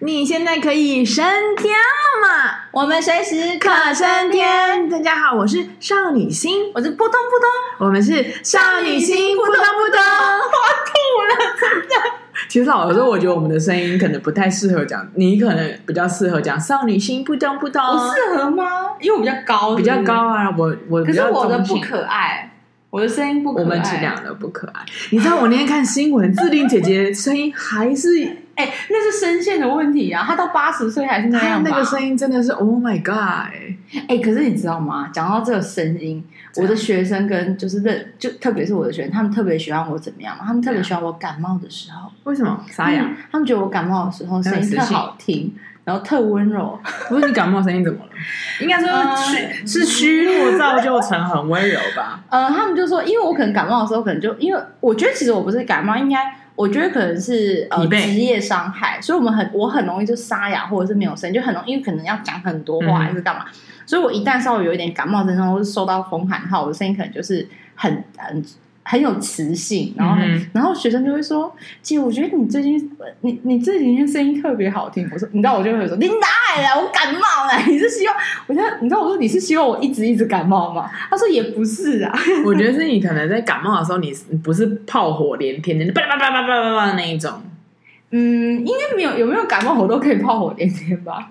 你现在可以升天了吗？我们随时可升天。大家好，我是少女心，我是扑通扑通，我们是少女心扑通扑通。我吐了，真的。其实老实说，我觉得我们的声音可能不太适合讲，你可能比较适合讲少女心扑通扑通。我适合吗？因为我比较高比较高啊。我我可是我的不可爱。我的声音不可爱，我们这两个不可爱。你知道我那天看新闻，志玲姐姐声音还是哎、欸，那是声线的问题啊！他到八十岁还是那样，那个声音真的是 Oh my God！哎、欸，可是你知道吗？讲到这个声音，我的学生跟就是认，就特别是我的学生，他们特别喜欢我怎么样嘛？他们特别喜欢我感冒的时候。为什么？沙哑、嗯？他们觉得我感冒的时候声音特好听。然后特温柔，不是你感冒声音怎么了？应该说虚、嗯、是虚弱造就成很温柔吧？呃，他们就说，因为我可能感冒的时候，可能就因为我觉得其实我不是感冒，应该我觉得可能是呃职业伤害，所以我们很我很容易就沙哑或者是没有声音，就很容易因为可能要讲很多话还是干嘛，嗯、所以我一旦稍微有一点感冒症状或是受到风寒的话，我的声音可能就是很很。很有磁性，然后、嗯，然后学生就会说：“姐，我觉得你最近，你你这几天声音特别好听。”我说：“你知道，我就会说，你哪来的？我感冒了。你是希望，我觉得你知道，我说你是希望我一直一直感冒吗？”他说：“也不是啊，我觉得是你可能在感冒的时候，你不是炮火连天的，叭叭叭叭叭叭叭的那一种。嗯，应该没有，有没有感冒我都可以炮火连天吧。”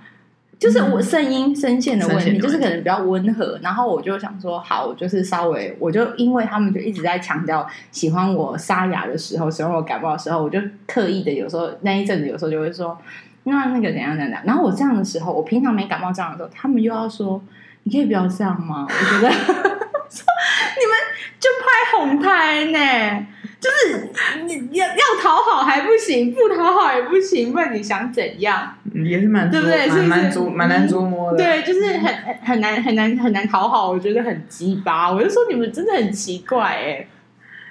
就是我声音声线的问题，就是可能比较温和，然后我就想说，好，我就是稍微，我就因为他们就一直在强调喜欢我沙哑的时候，喜欢我感冒的时候，我就刻意的有时候那一阵子有时候就会说，那那个怎样怎样，然后我这样的时候，我平常没感冒这样的时候，他们又要说，你可以不要这样吗？我觉得 你们就拍红胎呢。就是你要要讨好还不行，不讨好也不行，问你想怎样？也是蛮对不对？是蛮捉蛮难捉摸的。对，就是很很难很难很难讨好，我觉得很鸡巴。我就说你们真的很奇怪哎、欸。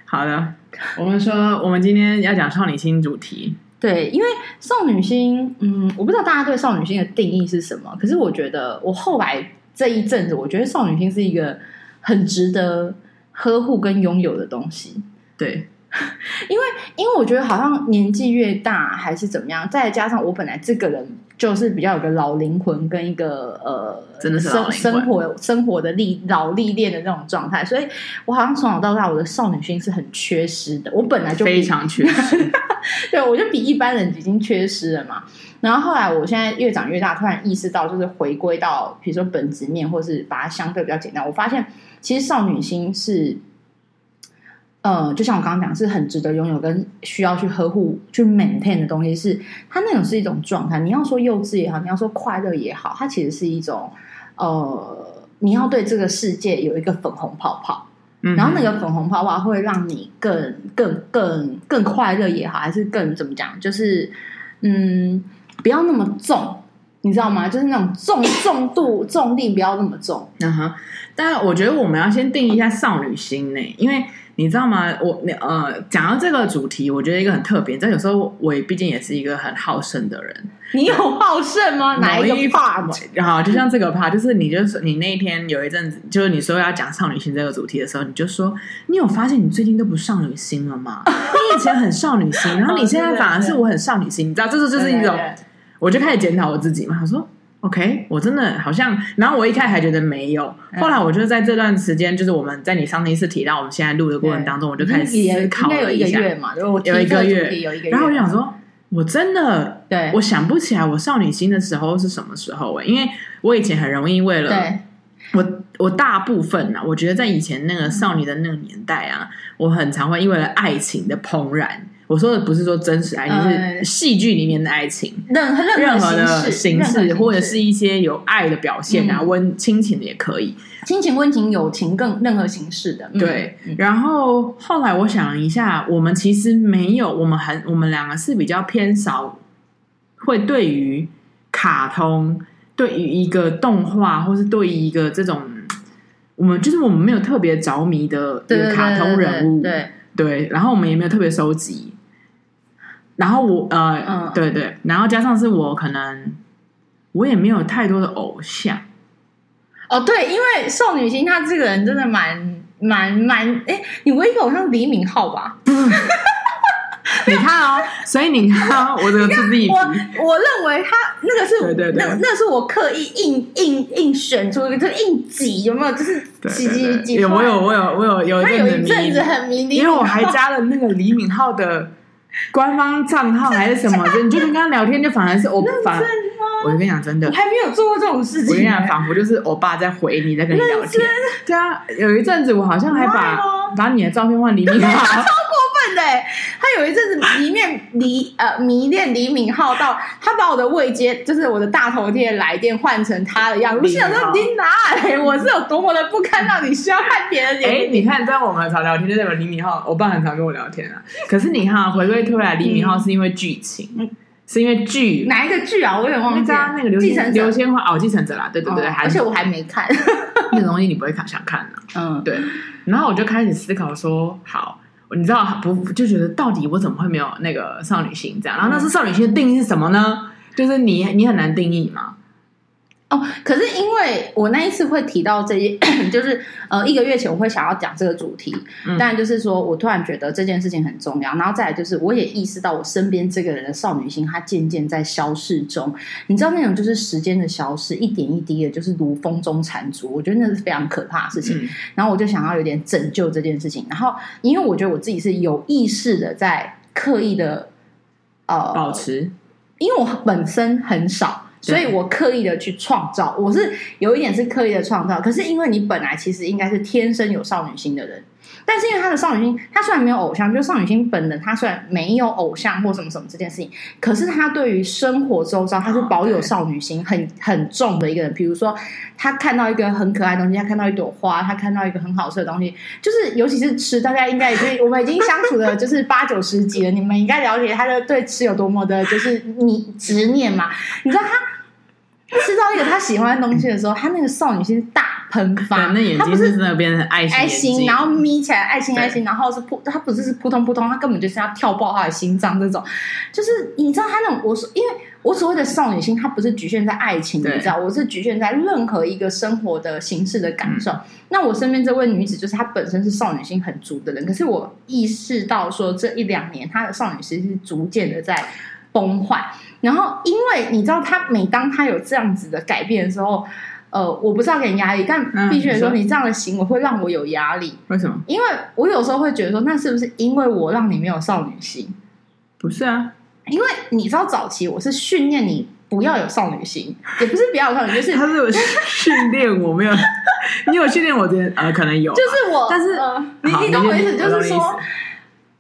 好的，我们说我们今天要讲少女心主题。对，因为少女心，嗯，我不知道大家对少女心的定义是什么。可是我觉得，我后来这一阵子，我觉得少女心是一个很值得呵护跟拥有的东西。对。因为，因为我觉得好像年纪越大还是怎么样，再加上我本来这个人就是比较有个老灵魂跟一个呃，真的是生生活生活的历老历练的那种状态，所以我好像从小到大我的少女心是很缺失的。我本来就非常缺失，对，我就比一般人已经缺失了嘛。然后后来我现在越长越大，突然意识到就是回归到比如说本质面，或是把它相对比较简单，我发现其实少女心是。呃，就像我刚刚讲，是很值得拥有跟需要去呵护、去 maintain 的东西是，是它那种是一种状态。你要说幼稚也好，你要说快乐也好，它其实是一种呃，你要对这个世界有一个粉红泡泡，然后那个粉红泡泡会让你更、更、更、更快乐也好，还是更怎么讲？就是嗯，不要那么重，你知道吗？就是那种重重度、重力不要那么重。嗯哼，但我觉得我们要先定义一下少女心呢，因为。你知道吗？我你呃，讲到这个主题，我觉得一个很特别。但有时候我毕竟也是一个很好胜的人。你有好胜吗？哪一个 part？好，就像这个 part，就是你就是你那一天有一阵子，就是你说要讲少女心这个主题的时候，你就说你有发现你最近都不少女心了吗？你以前很少女心，然后你现在反而是我很少女心，你知道，这是就是一种，我就开始检讨我自己嘛。他说。OK，我真的好像，然后我一开始还觉得没有，后来我就在这段时间，就是我们在你上一次提到我们现在录的过程当中，我就开始思考了一下，有一个月，然后我就想说，我真的，对，我想不起来我少女心的时候是什么时候，因为我以前很容易为了，我我大部分啊，我觉得在以前那个少女的那个年代啊，我很常会因为了爱情的怦然。我说的不是说真实爱情，嗯、是戏剧里面的爱情，任何任何的形式，或者是一些有爱的表现啊，温、嗯、亲情的也可以，亲情、温情、友情，更任何形式的。对、嗯。然后后来我想了一下，我们其实没有，我们很，我们两个是比较偏少，会对于卡通，对于一个动画，或是对于一个这种，我们就是我们没有特别着迷的一个卡通人物，对对，对。然后我们也没有特别收集。然后我呃、嗯，对对，然后加上是我可能我也没有太多的偶像哦，对，因为少女心她这个人真的蛮蛮蛮，哎，你唯一的偶像是李敏镐吧？你看哦，所以你看、哦、我这个自己，我我认为他那个是对对对，那那是我刻意硬硬硬选出一个，就硬挤，有没有？就是挤挤挤。有我有？我有我有有一阵子很迷，因为我还加了那个李敏镐的官方账号还是什么，的你就跟他聊天，就反而是我反。我跟你讲，真的，我还没有做过这种事情。我跟你讲，仿佛就是我爸在回你，在跟你聊天。对啊，有一阵子我好像还把把你的照片换李敏镐，超过分的。他有一阵子迷恋李呃迷恋李敏镐到他把我的未接，就是我的大头贴来电换成他的样子。我想说你哪来？我是有多么的不堪，让你需要看别人。哎，你看，在我们常聊天，就代表李敏镐，我爸很常跟我聊天啊。可是你看，回归推来，李敏镐是因为剧情。是因为剧哪一个剧啊？我有点忘记了。那个刘继承刘千花哦，继承者啦，对对对，而且我还没看那个东西，你不会想想看呢？嗯，对。然后我就开始思考说，好，你知道不？就觉得到底我怎么会没有那个少女心这样？然后那是少女心的定义是什么呢？就是你你很难定义嘛。哦，可是因为我那一次会提到这些，就是呃一个月前我会想要讲这个主题，嗯、但就是说我突然觉得这件事情很重要，然后再来就是我也意识到我身边这个人的少女心，它渐渐在消逝中。你知道那种就是时间的消逝，一点一滴的，就是如风中残烛。我觉得那是非常可怕的事情。嗯、然后我就想要有点拯救这件事情。然后因为我觉得我自己是有意识的在刻意的呃保持，因为我本身很少。所以我刻意的去创造，我是有一点是刻意的创造。可是因为你本来其实应该是天生有少女心的人。但是因为他的少女心，他虽然没有偶像，就是少女心本能，他虽然没有偶像或什么什么这件事情，可是他对于生活周遭，他是保有少女心很很重的一个人。比如说，他看到一个很可爱的东西，他看到一朵花，他看到一个很好吃的东西，就是尤其是吃，大家应该已经我们已经相处了就是八九十集了，你们应该了解他的对吃有多么的就是你执念嘛？你知道他。吃到一个他喜欢的东西的时候，他那个少女心大喷发，那眼睛是真的变成爱心，爱心，然后眯起来，爱心，爱心，然后是扑，他不是是扑通扑通，他根本就是要跳爆他的心脏，这种。就是你知道他那种，我说，因为我所谓的少女心，它不是局限在爱情，你知道，我是局限在任何一个生活的形式的感受。那我身边这位女子，就是她本身是少女心很足的人，可是我意识到说，这一两年她的少女心是逐渐的在崩坏。然后，因为你知道，他每当他有这样子的改变的时候，呃，我不是要给你压力，但必须得说，你这样的行为会让我有压力。为什么？因为我有时候会觉得说，那是不是因为我让你没有少女心？不是啊，因为你知道，早期我是训练你不要有少女心，也不是不要有少女心，就是他是有训练我没有，你有训练我这呃，可能有，就是我，但是、呃、你你懂我意思，就是说。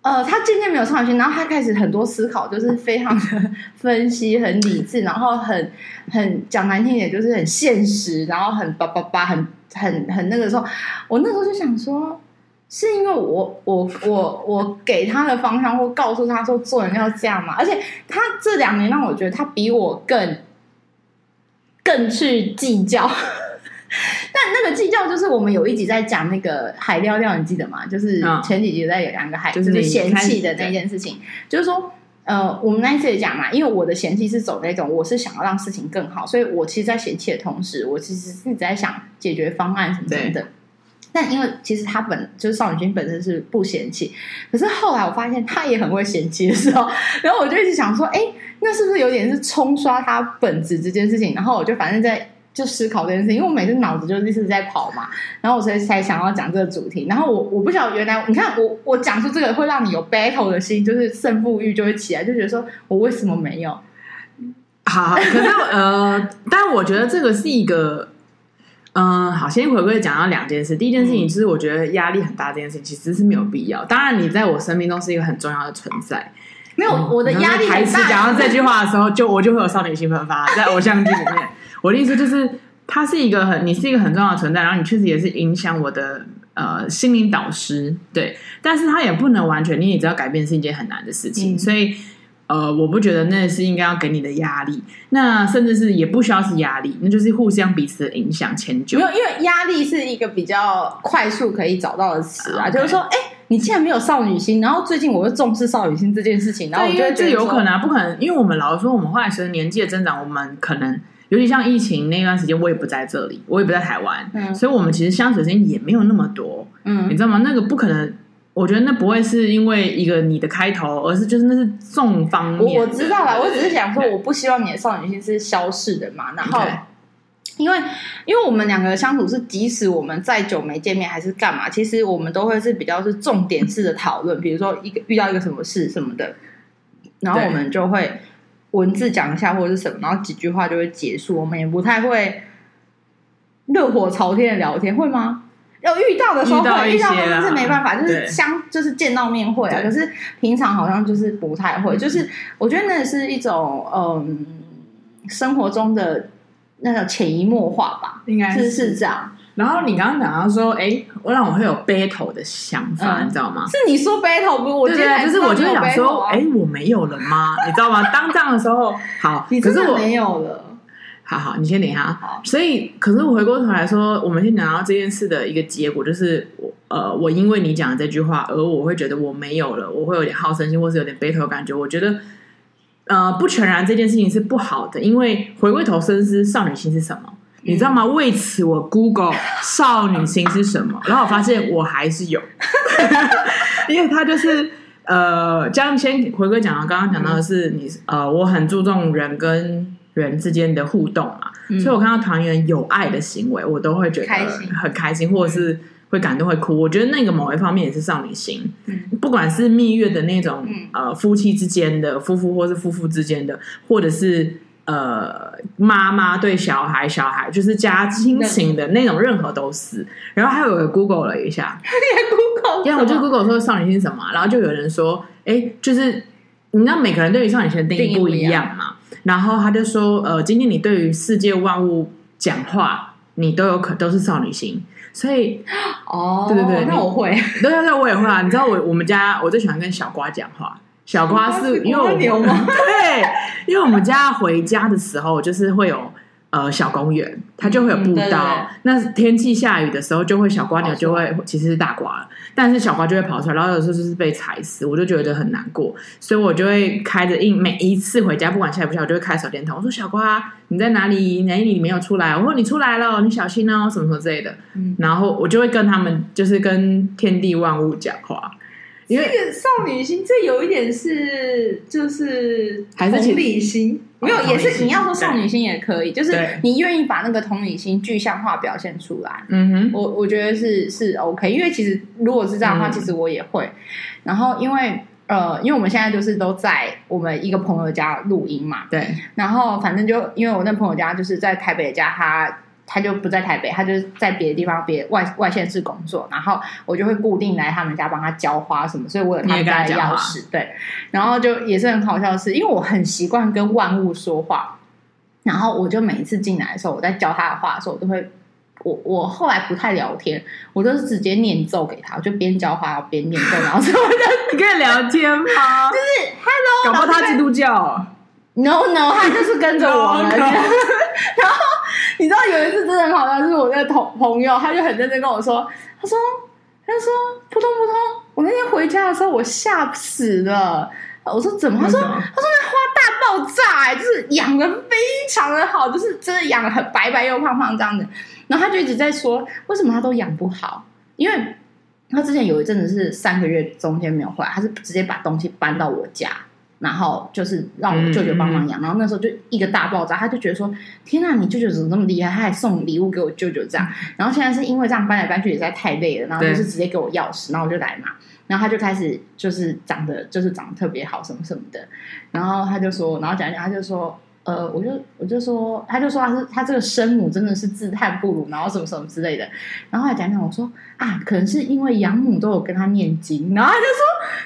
呃，他渐渐没有少女心，然后他开始很多思考，就是非常的 分析、很理智，然后很很讲难听点，就是很现实，然后很叭叭叭，很很很那个时候，我那时候就想说，是因为我我我我给他的方向，或告诉他说做人要这样嘛，而且他这两年让我觉得他比我更更去计较。但那个计较就是我们有一集在讲那个海料料，你记得吗？就是前几集在有两个海，就是嫌弃的那件事情。就是说，呃，我们那一次也讲嘛，因为我的嫌弃是走那种，我是想要让事情更好，所以我其实，在嫌弃的同时，我其实是一直在想解决方案什么等等。但因为其实他本就是少女心本身是不嫌弃，可是后来我发现他也很会嫌弃的时候，然后我就一直想说，哎，那是不是有点是冲刷他本质这件事情？然后我就反正在。就思考这件事情，因为我每次脑子就一直在跑嘛，然后我所以才想要讲这个主题。然后我我不晓得原来你看我我讲出这个会让你有 battle 的心，就是胜负欲就会起来，就觉得说我为什么没有？好，好，可是呃，但我觉得这个是一个，嗯、呃，好，先回归讲到两件事。第一件事情就是我觉得压力很大，这件事情其实是没有必要。当然，你在我生命中是一个很重要的存在。没有我的压力很大。讲到这句话的时候，就我就会有少女心喷发在偶像剧里面。我的意思就是，他是一个很，你是一个很重要的存在，然后你确实也是影响我的呃心灵导师，对。但是他也不能完全，你也知道改变是一件很难的事情，嗯、所以呃，我不觉得那是应该要给你的压力，那甚至是也不需要是压力，那就是互相彼此的影响迁就。没有，因为压力是一个比较快速可以找到的词啊.就是说，哎，你既然没有少女心，然后最近我又重视少女心这件事情，然后我觉得这有可能、啊，不可能，因为我们老实说，我们后来随着年纪的增长，我们可能。尤其像疫情那段时间，我也不在这里，我也不在台湾，嗯、所以我们其实相处时间也没有那么多，嗯，你知道吗？那个不可能我觉得那不会是因为一个你的开头，而是就是那是重方面。我我知道了，我只是想说，我不希望你的少女心是消逝的嘛。然后，因为因为我们两个相处是，即使我们再久没见面，还是干嘛，其实我们都会是比较是重点式的讨论。比如说一个遇到一个什么事什么的，然后我们就会文字讲一下或者是什么，然后几句话就会结束。我们也不太会热火朝天的聊天，会吗？有遇到的时候会遇到，但是没办法，就是相就是见到面会啊。可是平常好像就是不太会，就是我觉得那是一种嗯生活中的那种潜移默化吧，应该是是这样。然后你刚刚讲到说，哎，我让我会有 battle 的想法，你知道吗？是你说 battle 不？我觉得就是我就想说，哎，我没有了吗？你知道吗？当这样的时候，好，可是我没有了。好好，你先等一下。好，所以，可是我回过头来说，我们先讲到这件事的一个结果，就是我呃，我因为你讲的这句话，而我会觉得我没有了，我会有点好胜心，或是有点 battle 感觉。我觉得，呃，不全然这件事情是不好的，因为回过头深思，少女心是什么？嗯、你知道吗？为此，我 Google 少女心是什么，然后我发现我还是有，因为他就是呃，这样先回归讲到刚刚讲到的是你呃，我很注重人跟。人之间的互动嘛，嗯、所以我看到团员有爱的行为，我都会觉得很开心，或者是会感动、会哭。我觉得那个某一方面也是少女心，嗯、不管是蜜月的那种、嗯、呃夫妻之间的夫妇，或是夫妇之间的，或者是呃妈妈对小孩、小孩就是家亲情的那种，任何都是。然后还有个 Google 了一下，你 Google，因为我就 Google 说少女心什么，然后就有人说，哎，就是你知道每个人对于少女心的定义不一样嘛。然后他就说：“呃，今天你对于世界万物讲话，你都有可都是少女心，所以哦，对对对，那我会，对对对，我也会啊。你知道我我们家我最喜欢跟小瓜讲话，小瓜是因为我们？对，因为我们家回家的时候就是会有。”呃，小公园它就会有步道。嗯、对对对，那天气下雨的时候，就会小瓜鸟就会其实是大瓜了，但是小瓜就会跑出来，然后有时候就是被踩死，我就觉得很难过，所以我就会开着印，每一次回家，不管下雨不下雨，我就会开手电筒，我说小瓜你在哪里？哪里你没有出来？我说你出来了，你小心哦，什么什么之类的。嗯、然后我就会跟他们，就是跟天地万物讲话。因为这个少女心，这有一点是就是还是同理心。没有，也是你要说少女心也可以，就是你愿意把那个同理心具象化表现出来。嗯哼，我我觉得是是 OK，因为其实如果是这样的话，其实我也会。然后因为呃，因为我们现在就是都在我们一个朋友家录音嘛，对。然后反正就因为我那朋友家就是在台北的家，他。他就不在台北，他就是在别的地方，别外外县市工作。然后我就会固定来他们家帮他浇花什么，所以我有他们家的钥匙。对，然后就也是很好笑的是，因为我很习惯跟万物说话，然后我就每一次进来的时候，我在教他的话的时候，我都会，我我后来不太聊天，我都是直接念咒给他，我就边教花边念咒，然后什么的。你可以聊天吗？就是 Hello，搞不好他基督教？No No，他就是跟着我们。然后。你知道有一次真的很好笑，就是我那个同朋友，他就很认真跟我说，他说，他说扑通扑通，我那天回家的时候我吓死了。我说怎么？他说他说那花大爆炸，欸，就是养的非常的好，就是真的养的很白白又胖胖这样子。然后他就一直在说，为什么他都养不好？因为他之前有一阵子是三个月中间没有回来，他是直接把东西搬到我家。然后就是让我舅舅帮忙养，嗯、然后那时候就一个大爆炸，他就觉得说：“天呐，你舅舅怎么那么厉害？他还送礼物给我舅舅这样。”然后现在是因为这样搬来搬去也实在太累了，然后就是直接给我钥匙，然后我就来嘛。然后他就开始就是长得就是长得特别好什么什么的，然后他就说，然后讲讲他就说。呃，我就我就说，他就说他是他这个生母真的是自叹不如，然后什么什么之类的。然后他讲讲，我说啊，可能是因为养母都有跟他念经，然后他就说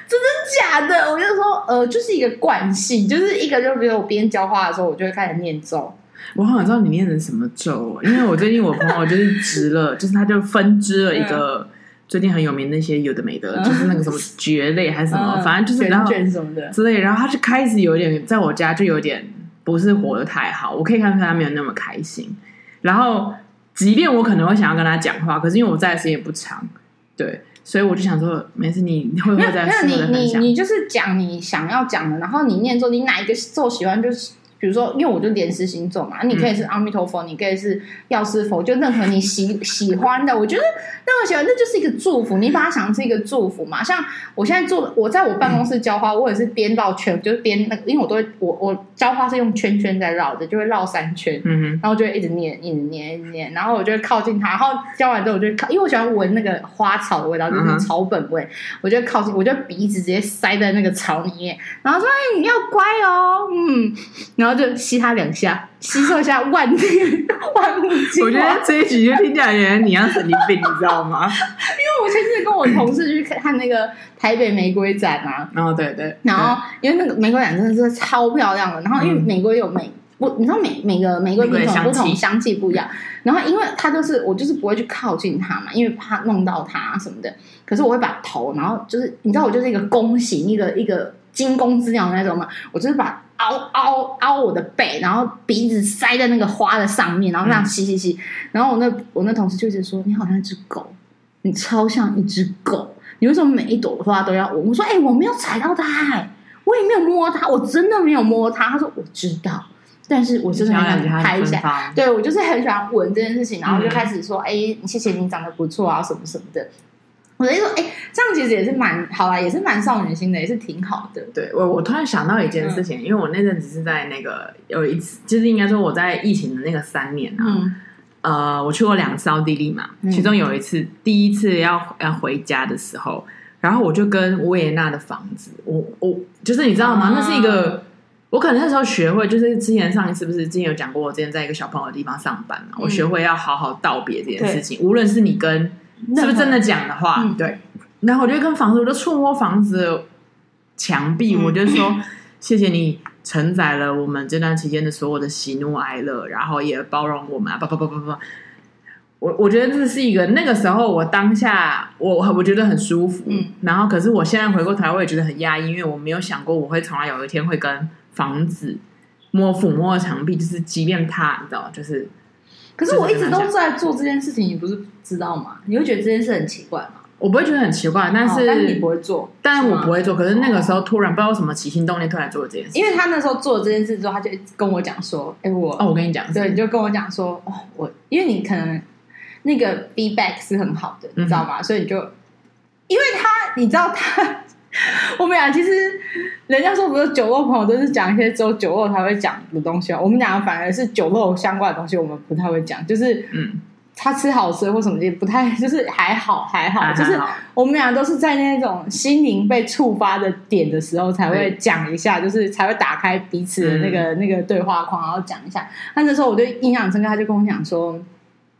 真的假的？我就说呃，就是一个惯性，就是一个就比如我边浇花的时候，我就会开始念咒。我好想知道你念的什么咒，因为我最近我朋友就是植了，就是他就分支了一个最近很有名那些有的没的，就是那个什么蕨类还是什么，嗯、反正就是然后卷什么的之类，然后他就开始有点在我家就有点。不是活得太好，我可以看出他没有那么开心。然后，即便我可能会想要跟他讲话，可是因为我在的时间也不长，对，所以我就想说，没事，你会不会再试着分享？你你你就是讲你想要讲的，然后你念作，你哪一个做喜欢，就是比如说，因为我就莲师星座嘛，你可以是阿弥陀佛，嗯、你可以是药师佛，就任何你喜喜欢的，我觉得那么喜欢，那就是一个祝福。你把它想成是一个祝福嘛。像我现在做，我在我办公室浇花，嗯、我也是边绕圈，就是边那个，因为我都会，我我浇花是用圈圈在绕的，就会绕三圈，嗯哼，然后就会一直念，一直念，一直念，然后我就会靠近它，然后浇完之后，我就靠，因为我喜欢闻那个花草的味道，就是草本味，嗯、我就靠近，我就鼻子直接塞在那个草里面，然后说：“哎，你要乖哦，嗯。”然后就吸他两下，吸收一下 万那个万物精华。我觉得这一集就听起来觉得你像神经病，你知道吗？因为我前次跟我同事去看那个台北玫瑰展啊，然后对对，然后因为那个玫瑰展真的是超漂亮的，然后因为玫瑰有玫，我，你知道每每个玫瑰品种不同，香气不一样。然后因为它就是我就是不会去靠近它嘛，因为怕弄到它什么的。可是我会把头，然后就是你知道我就是一个弓形，一个一个惊弓之鸟那种嘛，我就是把。凹凹凹我的背，然后鼻子塞在那个花的上面，然后这样吸吸吸。然后我那我那同事就一直说：“你好像一只狗，你超像一只狗。你为什么每一朵花都要闻？”我说：“哎、欸，我没有踩到它、欸，我也没有摸它，我真的没有摸它。”他说：“我知道，但是我就是很想拍一下。”对，我就是很喜欢闻这件事情，然后就开始说：“哎、嗯欸，谢谢你长得不错啊，什么什么的。”我的意思说，哎、欸，这样其实也是蛮好啊，也是蛮少女心的，也是挺好的。对我，我突然想到一件事情，嗯、因为我那阵子是在那个有一次，就是应该说我在疫情的那个三年啊，嗯、呃，我去过两次奥地利嘛，嗯、其中有一次，第一次要要回家的时候，然后我就跟维也纳的房子，我我就是你知道吗？啊、那是一个，我可能那时候学会，就是之前上一次不是之前有讲过，我之前在一个小朋友的地方上班嘛，嗯、我学会要好好道别这件事情，对无论是你跟。是不是真的讲的话？嗯、对，然后我就跟房子，我就触摸房子墙壁，嗯、我就说 谢谢你承载了我们这段期间的所有的喜怒哀乐，然后也包容我们啊！不不不不不，我我觉得这是一个那个时候我当下我我觉得很舒服，嗯、然后可是我现在回过头来我也觉得很压抑，因为我没有想过我会从来有一天会跟房子摸抚摸墙壁，就是即便它，你知道，就是。可是我一直都在做这件事情，你不是知道吗？你会觉得这件事很奇怪吗？我不会觉得很奇怪，但是、哦、但是你不会做，但是我不会做。可是那个时候突然不知道什么起心动念突然做了这件事，因为他那时候做了这件事之后，他就跟我讲说：“哎、欸，我哦，我跟你讲，对，你就跟我讲说，哦，我因为你可能那个 feedback 是很好的，你知道吗？嗯、所以你就因为他，你知道他。” 我们俩其实，人家说不是酒肉朋友，都是讲一些只有酒肉才会讲的东西啊。我们俩反而是酒肉相关的东西，我们不太会讲。就是，嗯，他吃好吃或什么的，不太就是还好还好。还好就是我们俩都是在那种心灵被触发的点的时候，才会讲一下，就是才会打开彼此的那个、嗯、那个对话框，然后讲一下。那那时候我就印象深刻，他就跟我讲说。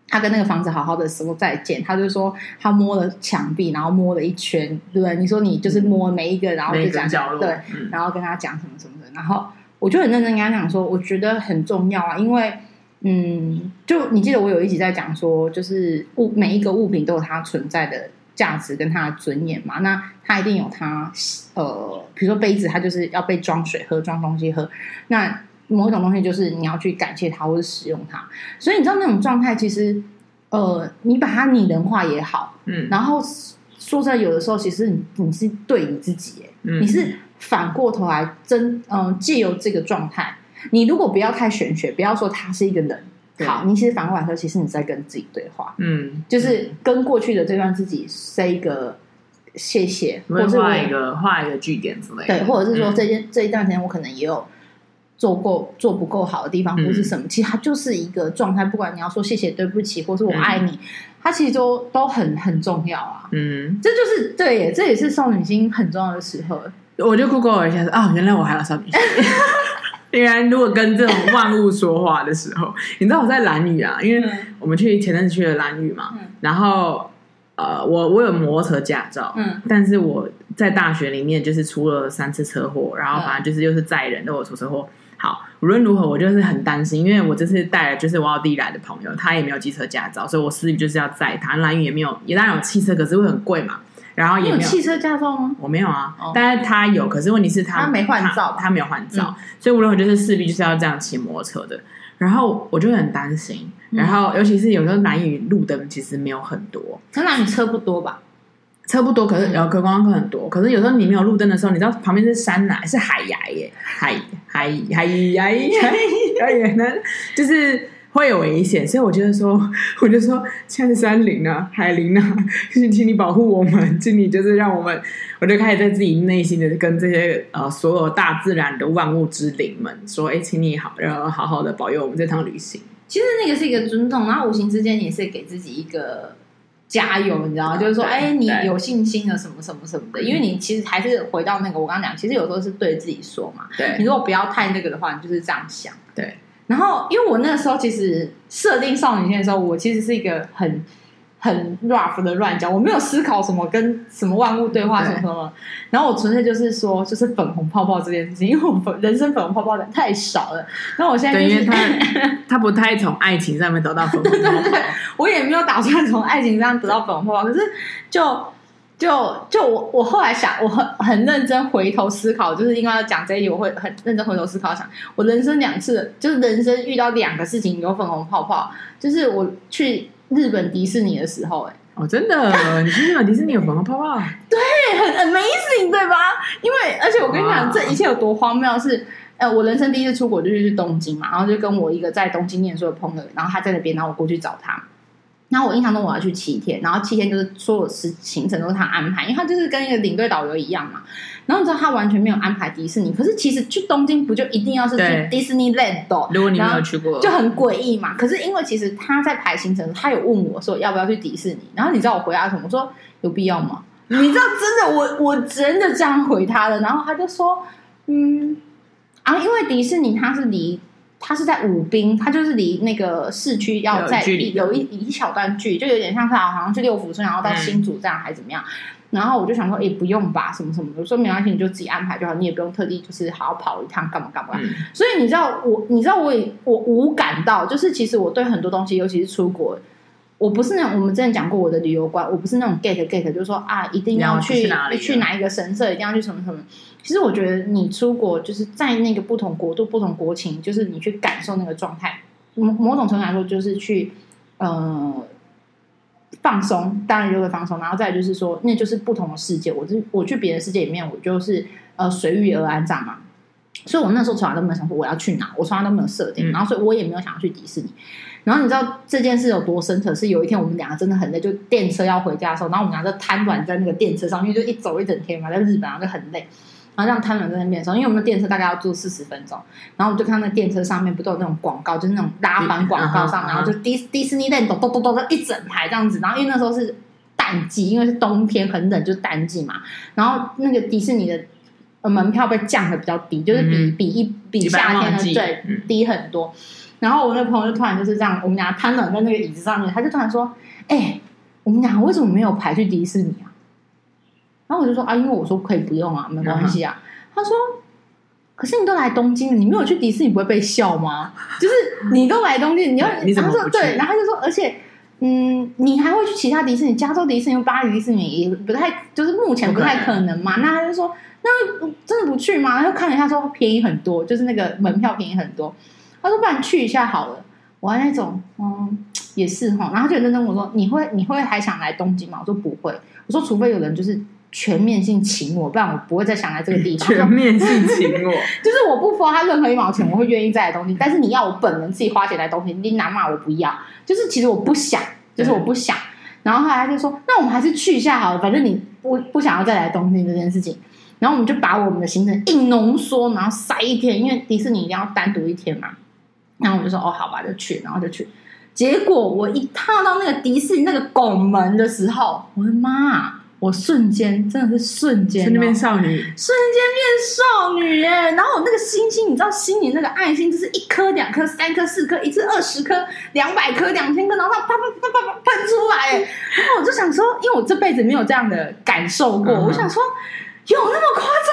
他跟那个房子好好的说再见，他就说他摸了墙壁，然后摸了一圈，对不对？你说你就是摸每一个，然后就讲对，嗯、然后跟他讲什么什么的，然后我就很认真跟他讲说，我觉得很重要啊，因为嗯，就你记得我有一集在讲说，就是物每一个物品都有它存在的价值跟它的尊严嘛，那它一定有它呃，比如说杯子，它就是要被装水喝，装东西喝，那。某一种东西就是你要去感谢它或者使用它，所以你知道那种状态，其实呃，你把它拟人化也好，嗯，然后说在有的时候，其实你你是对你自己，嗯，你是反过头来真嗯，借由这个状态，你如果不要太玄学，不要说他是一个人，好，你其实反过来说，其实你在跟自己对话，嗯，就是跟过去的这段自己 say 一个谢谢，或者画一个画一个句点之类的，对，或者是说这件、嗯、这一段时间我可能也有。做够做不够好的地方，或是什么？嗯、其实它就是一个状态。不管你要说谢谢、对不起，或是我爱你，嗯、它其实都都很很重要啊。嗯，这就是对耶，这也是少女心很重要的时候。我就 Google 一下说，啊、哦，原来我还有少女心。原来如果跟这种万物说话的时候，你知道我在兰屿啊，因为我们去前阵子去了兰屿嘛。嗯、然后呃，我我有摩托车驾照，嗯，但是我在大学里面就是出了三次车祸，然后反正就是又是载人都有出车祸。好，无论如何，我就是很担心，因为我这次带了就是我奥地利来的朋友，他也没有机车驾照，所以我势必就是要载他。兰屿也没有，也当然有汽车，可是会很贵嘛。然后也没有，有汽车驾照吗？我没有啊，哦、但是他有，可是问题是他他没换照他，他没有换照，嗯、所以无论如何就是势必就是要这样骑摩托车的。然后我就很担心，然后尤其是有时候兰屿路灯其实没有很多，那兰屿车不多吧？车不多，可是然后观光客很多，可是有时候你没有路灯的时候，你知道旁边是山呐，是海崖耶，海海海崖。海崖。呢，就是会有危险，所以我觉得说，我就说，现在是山林啊，海林啊，请请你保护我们，请你就是让我们，我就开始在自己内心的跟这些呃所有大自然的万物之灵们说，哎，请你好，然后好好的保佑我们这趟旅行。其实那个是一个尊重，然后无形之间也是给自己一个。加油，你知道吗？就是说，哎，你有信心的什么什么什么的，因为你其实还是回到那个我刚刚讲，其实有时候是对自己说嘛。对，你如果不要太那个的话，你就是这样想。对。然后，因为我那个时候其实设定少女线的时候，我其实是一个很很 rough 的乱讲，我没有思考什么跟什么万物对话什么什么。然后我纯粹就是说，就是粉红泡泡这件事情，因为我粉人生粉红泡泡的太少了。那我现在就是他 他不太从爱情上面得到粉红泡泡。我也没有打算从爱情上得到粉红泡泡，可是就就就我我后来想，我很很认真回头思考，就是因为要讲这一题，我会很认真回头思考想，我人生两次，就是人生遇到两个事情有粉红泡泡，就是我去日本迪士尼的时候，哎，哦，真的，你去日本迪士尼有粉红泡泡？对，很 amazing，对吧？因为而且我跟你讲，这一切有多荒谬是。呃，我人生第一次出国就是去东京嘛，然后就跟我一个在东京念书的朋友，然后他在那边，然后我过去找他。然后我印象中我要去七天，然后七天就是所有行行程都是他安排，因为他就是跟一个领队导游一样嘛。然后你知道他完全没有安排迪士尼，可是其实去东京不就一定要是去 Disneyland？如果你没有去过，就很诡异嘛。可是因为其实他在排行程，他有问我说要不要去迪士尼，然后你知道我回答什么？我说有必要吗？你知道真的我我真的这样回他的，然后他就说嗯。啊，因为迪士尼它是离它是在武滨，它就是离那个市区要在有一一小段距离，就有点像是好像去六福村，然后到新竹这样还是怎么样。嗯、然后我就想说，哎，不用吧，什么什么的，我说没关系，你就自己安排就好，你也不用特地就是好好跑一趟干嘛干嘛。嗯、所以你知道我，你知道我也我无感到，就是其实我对很多东西，尤其是出国。我不是那种我们之前讲过我的旅游观，我不是那种 get get，就是说啊，一定要去要去，去哪一个神社，一定要去什么什么。其实我觉得你出国就是在那个不同国度、不同国情，就是你去感受那个状态。某某种程度来说，就是去呃放松，当然就会放松。然后再就是说，那就是不同的世界。我是我去别的世界里面，我就是呃随遇而安这样嘛。所以我那时候从来都没有想过我要去哪，我从来都没有设定，然后所以我也没有想要去迪士尼。然后你知道这件事有多深层？是有一天我们两个真的很累，就电车要回家的时候，然后我们两个瘫软在那个电车上，因为就一走一整天嘛，在日本然后就很累，然后这样瘫软在那边的时候，因为我们的电车大概要坐四十分钟，然后我们就看那电车上面不都有那种广告，就是那种拉板广告上，然后就迪迪士尼在咚咚咚咚的一整排这样子，然后因为那时候是淡季，因为是冬天很冷，就是淡季嘛，然后那个迪士尼的门票被降的比较低，就是比比一比夏天的对低很多。然后我那个朋友就突然就是这样，我们俩瘫软在那个椅子上面，他就突然说：“哎、欸，我们俩为什么没有排去迪士尼啊？”然后我就说：“啊，因为我说可以不用啊，没关系啊。嗯”他说：“可是你都来东京了，你没有去迪士尼不会被笑吗？就是你都来东京，你要 你怎么说对？然后他就说，而且嗯，你还会去其他迪士尼，加州迪士尼、巴黎迪士尼也不太，就是目前不太可能嘛。那他就说，那真的不去吗？他就看了一下，说便宜很多，就是那个门票便宜很多。”他说：“不然去一下好了。”我还那种，嗯，也是哈。然后他就认真跟我说：“你会，你会还想来东京吗？”我说：“不会。”我说：“除非有人就是全面性请我，不然我不会再想来这个地方。”全面性请我，就是我不花他任何一毛钱，我会愿意再来东京。但是你要我本人自己花钱来东京，你拿骂我不要。就是其实我不想，就是我不想。然后后来他就说：“那我们还是去一下好了，反正你不不想要再来东京这件事情。”然后我们就把我们的行程硬浓缩，然后塞一天，因为迪士尼一定要单独一天嘛。然后我就说哦，好吧，就去，然后就去。结果我一踏到那个迪士尼那个拱门的时候，我的妈！我瞬间真的是瞬间，瞬间变少女，瞬间变少女耶！然后我那个星星，你知道，心里那个爱心，就是一颗、两颗、三颗、四颗，一次二十颗、两百颗、两千颗，然后它啪啪啪啪啪喷出来。然后我就想说，因为我这辈子没有这样的感受过，嗯、我想说，有那么夸张？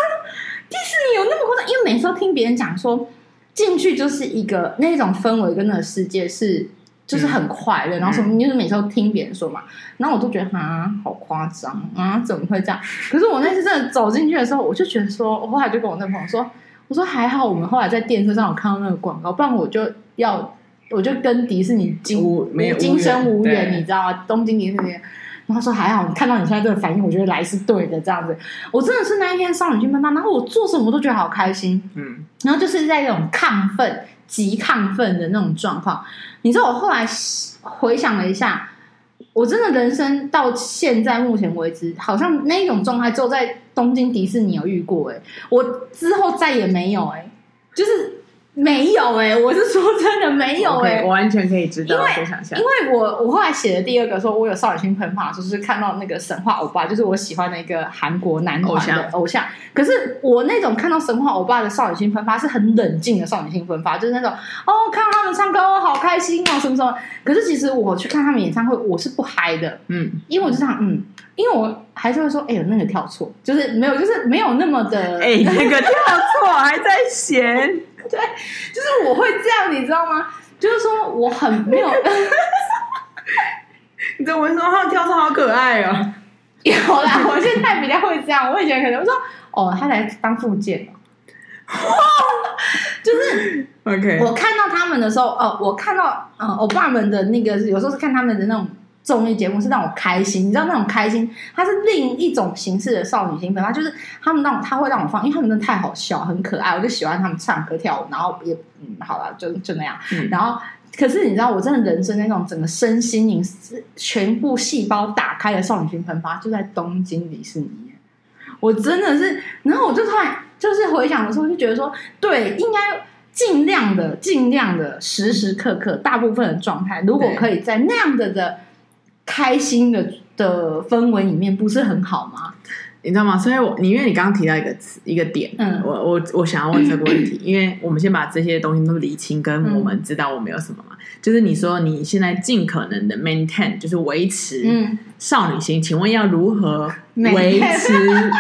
迪士尼有那么夸张？因为每次都听别人讲说。进去就是一个那种氛围跟那个世界是就是很快乐，嗯、然后什么你就是每次都听别人说嘛，然后我都觉得啊好夸张啊怎么会这样？可是我那次真的走进去的时候，我就觉得说，我后来就跟我那朋友说，我说还好我们后来在电车上有看到那个广告，不然我就要我就跟迪士尼今今生无缘，你知道吗？东京迪士尼。然后说还好，你看到你现在这个反应，我觉得来是对的，这样子。我真的是那一天少女心喷发，然后我做什么都觉得好开心，嗯，然后就是在那种亢奋、极亢奋的那种状况。你知道，我后来回想了一下，我真的人生到现在目前为止，好像那种状态只有在东京迪士尼有遇过，哎，我之后再也没有，哎，就是。没有哎、欸，我是说真的没有哎、欸，我完全可以知道，因为因为我我后来写的第二个说，我有少女心喷发，就是看到那个神话欧巴，就是我喜欢的一个韩国男团的偶像，偶像。可是我那种看到神话欧巴的少女心喷发是很冷静的少女心喷发，就是那种哦，看到他们唱歌哦，好开心哦，什么什么。可是其实我去看他们演唱会，我是不嗨的，嗯，因为我就想，嗯，因为我还是会说，哎呦，那个跳错，就是没有，就是没有那么的，哎，那个跳错还在嫌。对，就是我会这样，你知道吗？就是说我很 没有，你怎么说他跳操好可爱哦？有啦，我现在比较会这样。我以前可能说哦，他来当复健就是 OK。我看到他们的时候，哦，我看到嗯，欧巴们的那个，有时候是看他们的那种。综艺节目是让我开心，你知道那种开心，它是另一种形式的少女心喷发，就是他们让我，他会让我放，因为他们真的太好笑，很可爱，我就喜欢他们唱歌跳舞，然后也嗯，好了，就就那样。嗯、然后，可是你知道，我真的人生那种整个身心灵全部细胞打开的少女心喷发，就在东京迪士尼。我真的是，然后我就突然就是回想的时候，就觉得说，对，应该尽量的、尽量的时时刻刻，大部分的状态，如果可以在那样的的。开心的的氛围里面不是很好吗？你知道吗？所以我，你因为你刚刚提到一个词一个点，嗯，我我我想要问这个问题，因为我们先把这些东西都理清，跟我们知道我们有什么嘛。嗯、就是你说你现在尽可能的 maintain，就是维持少女心，嗯、请问要如何维持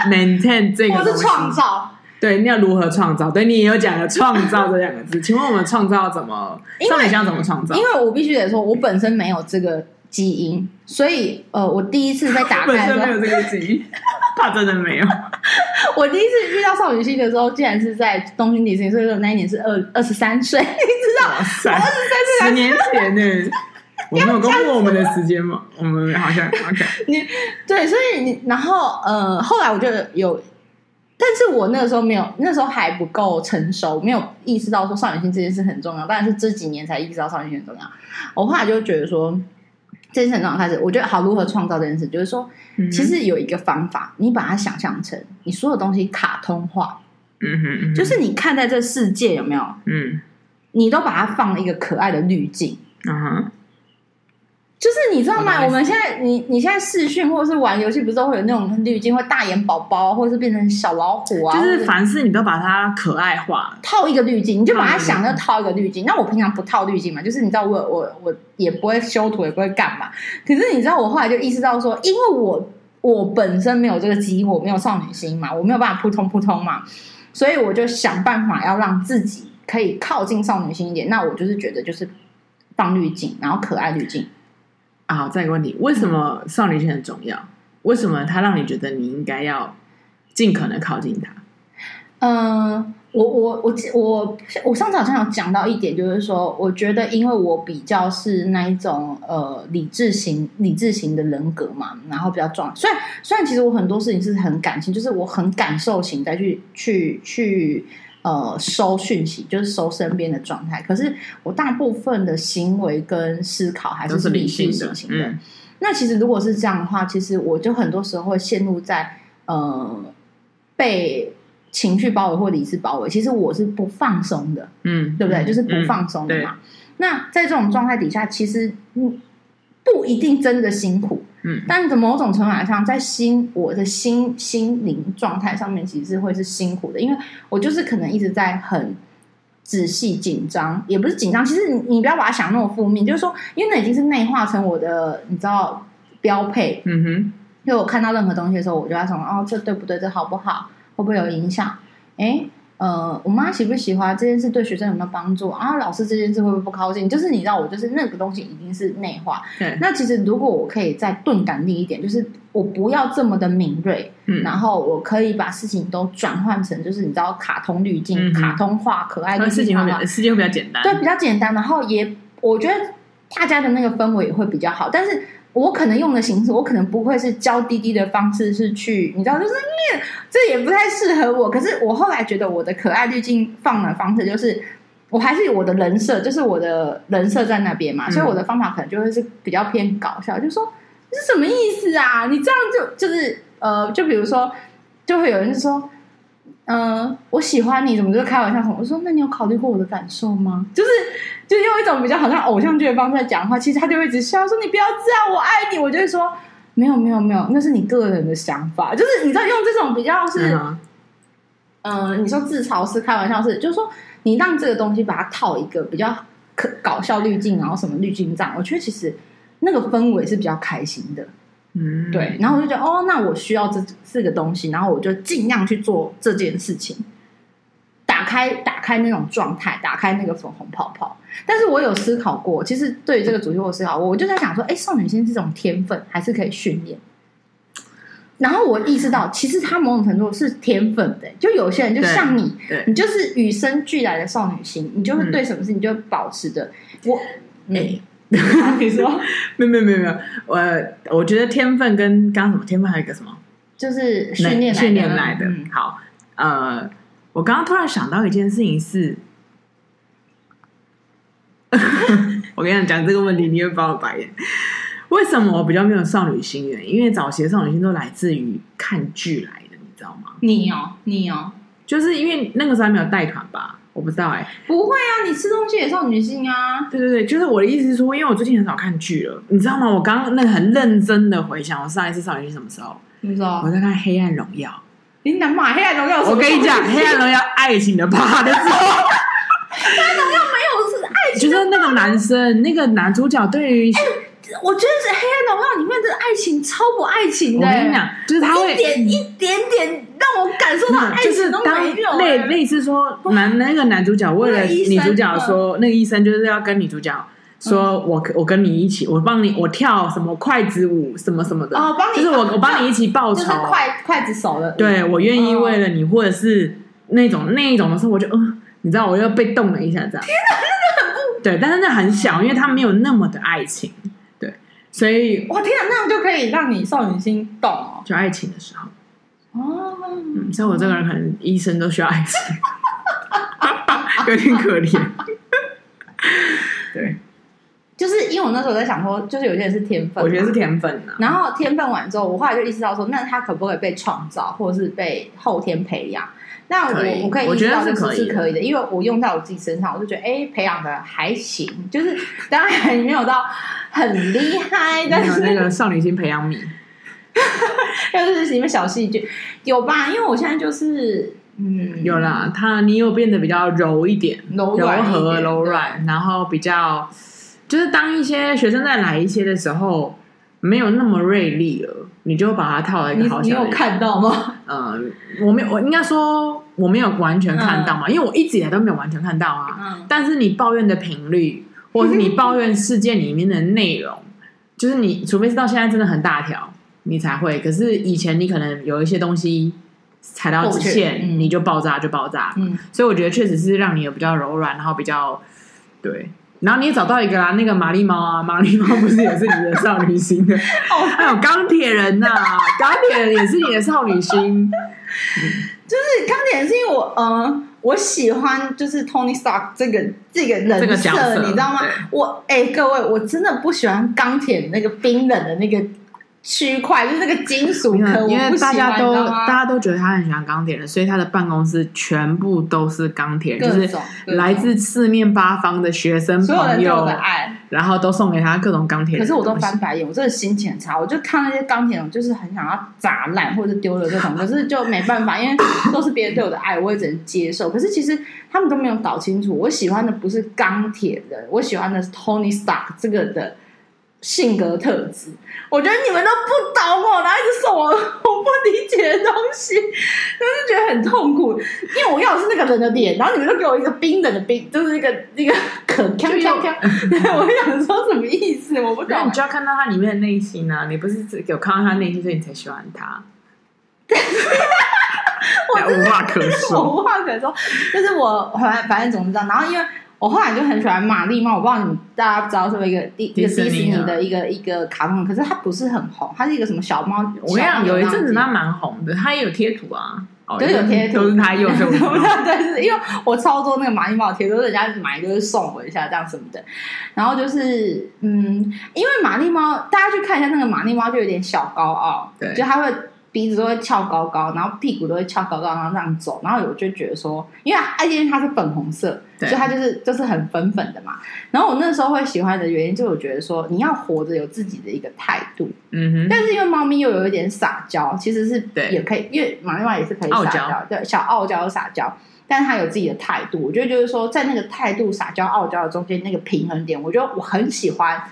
maintain 这个？我是创造，对，你要如何创造？对，你也有讲了“创造”这两个字，请问我们创造怎么？少女心要怎么创造？因为我必须得说，我本身没有这个。基因，所以呃，我第一次在打开的时候，没有这个基因，他真的没有。我第一次遇到少女心的时候，竟然是在东京迪士尼，所以说那一年是二二十三岁，你知道？二十三岁，十年前呢？我没有公布我们的时间吗？我们好像 OK。你对，所以你然后呃，后来我就有，但是我那个时候没有，那时候还不够成熟，没有意识到说少女心这件事很重要，但是这几年才意识到少女心很重要。我后来就觉得说。这件事很重要，开始我觉得好，如何创造这件事，就是说，嗯、其实有一个方法，你把它想象成你所有东西卡通化，嗯哼，嗯哼，就是你看待这世界有没有，嗯，你都把它放了一个可爱的滤镜，嗯哼。就是你知道吗？我们现在你你现在视讯或者是玩游戏，不是都会有那种滤镜，会大眼宝宝，或者是变成小老虎啊？就是凡事你都把它可爱化，套一个滤镜，你就把它想着套一个滤镜。那我平常不套滤镜嘛，就是你知道我我我也不会修图，也不会干嘛。可是你知道我后来就意识到说，因为我我本身没有这个基因，我没有少女心嘛，我没有办法扑通扑通嘛，所以我就想办法要让自己可以靠近少女心一点。那我就是觉得就是放滤镜，然后可爱滤镜。啊，好，再一个问题，为什么少女心很重要？为什么它让你觉得你应该要尽可能靠近它？嗯、呃，我我我我我上次好像有讲到一点，就是说，我觉得因为我比较是那一种呃理智型理智型的人格嘛，然后比较壮。虽然虽然其实我很多事情是很感性，就是我很感受型再去去去。呃，收讯息就是收身边的状态，可是我大部分的行为跟思考还是理性型的。的嗯、那其实如果是这样的话，其实我就很多时候会陷入在呃被情绪包围或理智包围。其实我是不放松的，嗯，对不对？就是不放松的嘛。嗯、那在这种状态底下，其实嗯不一定真的辛苦。嗯，但是某种程度上，在心我的心心灵状态上面，其实是会是辛苦的，因为我就是可能一直在很仔细紧张，也不是紧张，其实你你不要把它想那么负面，就是说，因为那已经是内化成我的，你知道标配。嗯哼，因为我看到任何东西的时候，我就在想，哦，这对不对？这好不好？会不会有影响？诶。呃，我妈喜不喜欢这件事，对学生有没有帮助啊？老师这件事会不会不高兴？就是你知道，我就是那个东西已经是内化。对，那其实如果我可以再钝感力一点，就是我不要这么的敏锐，嗯，然后我可以把事情都转换成，就是你知道，卡通滤镜、嗯、卡通化、可爱的事情会比较，事情会比较简单，对，比较简单。然后也，我觉得大家的那个氛围也会比较好。但是我可能用的形式，我可能不会是娇滴滴的方式，是去你知道，就是因为这也不太适合我。可是我后来觉得我的可爱滤镜放的方式，就是我还是有我的人设，就是我的人设在那边嘛，嗯、所以我的方法可能就会是比较偏搞笑，就是说这是什么意思啊？你这样就就是呃，就比如说，就会有人就说。嗯、呃，我喜欢你，怎么就开玩笑什么？我说，那你有考虑过我的感受吗？就是，就用一种比较好像偶像剧的方式在讲话。其实他就会一直笑，说你不要这样，我爱你。我就会说，没有，没有，没有，那是你个人的想法。就是你知道，用这种比较是，嗯、呃，你说自嘲式开玩笑式，就是说你让这个东西把它套一个比较可搞笑滤镜，然后什么滤镜这样，我觉得其实那个氛围是比较开心的。嗯，对，然后我就觉得，哦，那我需要这四个东西，然后我就尽量去做这件事情，打开打开那种状态，打开那个粉红泡泡。但是我有思考过，其实对于这个主题，我思考过，我就在想说，哎，少女心这种天分还是可以训练。然后我意识到，其实他某种程度是天分的，就有些人就像你，你就是与生俱来的少女心，你就会对什么事情就保持着我，哎。你说没有没有没有没有，我我觉得天分跟刚刚什么天分还有一个什么，就是训练训练来的。嗯、好，呃，我刚刚突然想到一件事情是，我跟你讲这个问题，你会帮我白眼。为什么我比较没有少女心？呢因为早期的少女心都来自于看剧来的，你知道吗？你哦，你哦，就是因为那个时候还没有带团吧。我不知道哎、欸，不会啊，你吃东西也少女心啊。对对对，就是我的意思是说，因为我最近很少看剧了，你知道吗？我刚刚那个很认真的回想，我上一次少女心什么时候？什么时候？我在看《黑暗荣耀》。你哪买《黑暗荣耀》？我跟你讲，《黑暗荣耀》爱情的趴的时候，《黑暗荣耀》没有是爱情。就是那个男生，那个男主角对于。我觉得是《黑暗荣耀》里面的爱情超不爱情的。我跟你讲，就是他会一点一点点让我感受到爱情都没有。类类似说，男那个男主角为了女主角说，那个医生就是要跟女主角说，我我跟你一起，我帮你，我跳什么筷子舞什么什么的。哦，帮你，就是我我帮你一起报仇，是筷筷子手的。对，我愿意为了你，或者是那种那一种的时候，我就嗯，你知道，我又被动了一下，这样。天哪，真的很不。对，但是那很小，因为他没有那么的爱情。所以，哇天啊，那样就可以让你少女心动哦，就爱情的时候哦。嗯，像我这个人，可能一生都需要爱情，有点可怜。对，就是因为我那时候在想说，就是有些人是天分，我觉得是天分啊。然后天分完之后，我后来就意识到说，那他可不可以被创造，或者是被后天培养？那我我可以意识到这是可以的，因为我用在我自己身上，我就觉得哎，培养的还行，就是当然没有到很厉害，但是那个少女心培养皿，要是什么小细菌有吧？因为我现在就是嗯，有啦，他你有变得比较柔一点，柔和柔软，然后比较就是当一些学生再来一些的时候，没有那么锐利了。你就把它套在一个好小，你有看到吗？嗯，我没有，我应该说我没有完全看到嘛，嗯、因为我一直以来都没有完全看到啊。嗯、但是你抱怨的频率，或者是你抱怨事件里面的内容，就是你除非是到现在真的很大条，你才会。可是以前你可能有一些东西踩到直线，嗯、你就爆炸就爆炸。嗯，所以我觉得确实是让你有比较柔软，然后比较对。然后你也找到一个啦，那个玛丽猫啊，玛丽猫不是也是你的少女心的？哦，还有钢铁人呐、啊，钢铁人也是你的少女心。就是钢铁人是因为我，嗯，我喜欢就是 Tony Stark 这个这个人设，你知道吗？我哎，各位，我真的不喜欢钢铁那个冰冷的那个。区块就是那个金属壳，因为大家都大家都觉得他很喜欢钢铁人，所以他的办公室全部都是钢铁人，就是来自四面八方的学生朋友的爱，然后都送给他各种钢铁人。可是我都翻白眼，我真的心情很差。我就看那些钢铁人，就是很想要砸烂或者丢了这种，可是就没办法，因为都是别人对我的爱，我也只能接受。可是其实他们都没有搞清楚，我喜欢的不是钢铁人，我喜欢的是 Tony Stark 这个的。性格特质，我觉得你们都不懂我，然后一直送我 我不理解的东西，就是觉得很痛苦。因为我要的是那个人的脸，然后你们都给我一个冰冷的冰，就是一个那个可锵锵锵。我想说什么意思？我不懂。那你就要看到他里面的内心啊！你不是只有看到他内心，所以你才喜欢他。我无话可说，我无话可说。就是我反正反正总是这样。然后因为。我后来就很喜欢玛丽猫，我不知道你们大家知道是不是一个迪一个迪士尼的一个一个卡通，可是它不是很红，它是一个什么小猫。我跟你讲，有一阵子它蛮红的，它也有贴图啊。都，有贴图，都是他用的。对，是因为我操作那个玛丽猫贴图，人家买就是送我一下这样什么的。然后就是，嗯，因为玛丽猫，大家去看一下那个玛丽猫，就有点小高傲，对，就它会。鼻子都会翘高高，然后屁股都会翘高高，然后这样走。然后我就觉得说，因为爱因它是粉红色，所以它就是就是很粉粉的嘛。然后我那时候会喜欢的原因，就是我觉得说，你要活着有自己的一个态度。嗯哼。但是因为猫咪又有一点撒娇，其实是也可以，因为玛丽猫也是可以撒娇，对，小傲娇撒娇，但是它有自己的态度。我觉得就是说，在那个态度撒娇傲娇的中间那个平衡点，我觉得我很喜欢。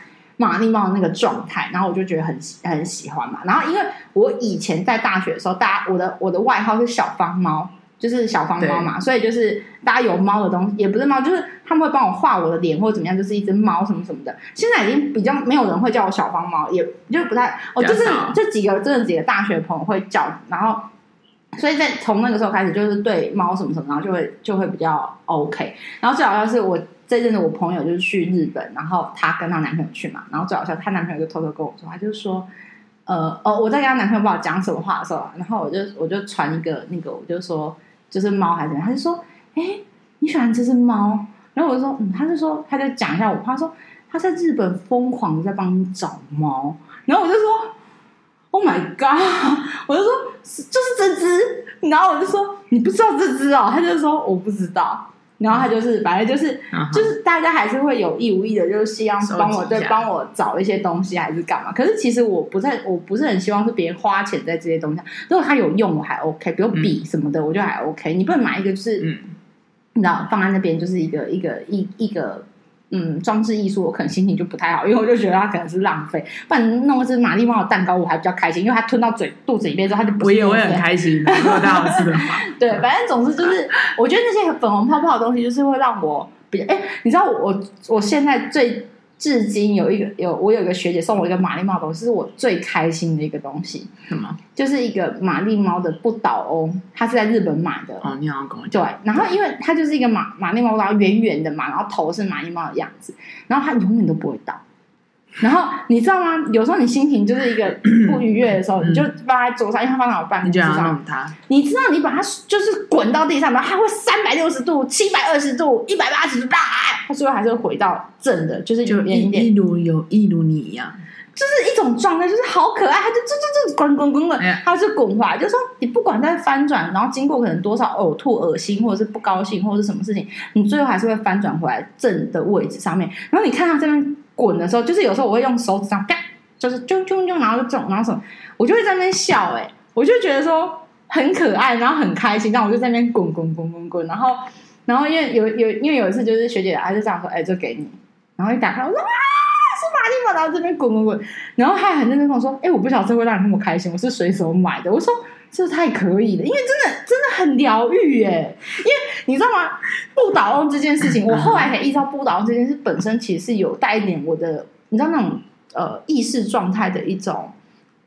玛丽猫的那个状态，然后我就觉得很很喜欢嘛。然后因为我以前在大学的时候，大家我的我的外号是小方猫，就是小方猫嘛，所以就是大家有猫的东西，也不是猫，就是他们会帮我画我的脸或者怎么样，就是一只猫什么什么的。现在已经比较没有人会叫我小方猫，也就不太哦，就是这几个真的几个大学朋友会叫，然后所以在从那个时候开始，就是对猫什么什么，然后就会就会比较 OK。然后最好像是我。这阵子我朋友就是去日本，然后她跟她男朋友去嘛，然后最好笑，她男朋友就偷偷跟我说，他就说，呃，哦，我在跟她男朋友不知道讲什么话的时候，然后我就我就传一个那个，我就说就是猫还是怎样，他就说，哎，你喜欢这只猫？然后我就说，嗯，他就说，他就讲一下我，他说他在日本疯狂的在帮你找猫，然后我就说，Oh my god，我就说就是这只，然后我就说你不知道这只哦，他就说我不知道。然后他就是，反正就是，就是大家还是会有意无意的，就是希望帮我对帮我找一些东西，还是干嘛？可是其实我不太，我不是很希望是别人花钱在这些东西上。如果他有用，我还 OK，比如笔什么的，我就还 OK。你不能买一个就是，你知道放在那边就是一个一个一一个。嗯，装置艺术我可能心情就不太好，因为我就觉得它可能是浪费。不然弄一只玛丽猫的蛋糕我还比较开心，因为它吞到嘴肚子里面之后，它就不会。我也会很开心，如果太好吃的话。对，反正总之就是，我觉得那些粉红泡泡的东西就是会让我比较。哎，你知道我我我现在最。至今有一个有我有一个学姐送我一个玛丽猫东西，是我最开心的一个东西。什么？就是一个玛丽猫的不倒翁，它是在日本买的。哦，你好像跟我。对，然后因为它就是一个玛玛丽猫，然后圆圆的嘛，然后头是玛丽猫的样子，然后它永远都不会倒。然后你知道吗？有时候你心情就是一个 不愉悦的时候，你就放在桌上，因为它放在我办公室上。你知道，你把它就是滚到地上，然后它会三百六十度、七百二十度、一百八十度，它最后还是会回到正的，就是有一点点，一如有一如你一样，就是一种状态，就是好可爱。它就就就滚滚滚滚，它是滚回来，就是说你不管在翻转，然后经过可能多少呕吐、恶心，或者是不高兴，或者是什么事情，你最后还是会翻转回来正的位置上面。然后你看它这边。滚的时候，就是有时候我会用手指这样，就是啾啾啾，然后就这种，然后什么，我就会在那边笑，哎，我就觉得说很可爱，然后很开心，然后我就在那边滚滚滚滚滚，然后，然后因为有有，因为有一次就是学姐她就这样说，哎，这给你，然后一打开，我说啊，是玛丽猫，然后这边滚滚滚，然后他还很认真跟我说，哎，我不晓得这会让你那么开心，我是随手买的，我说这太可以了，因为真的真的很疗愈，耶，因为你知道吗？不倒翁这件事情，我后来才意识到，不倒翁这件事本身其实是有带一点我的，你知道那种呃意识状态的一种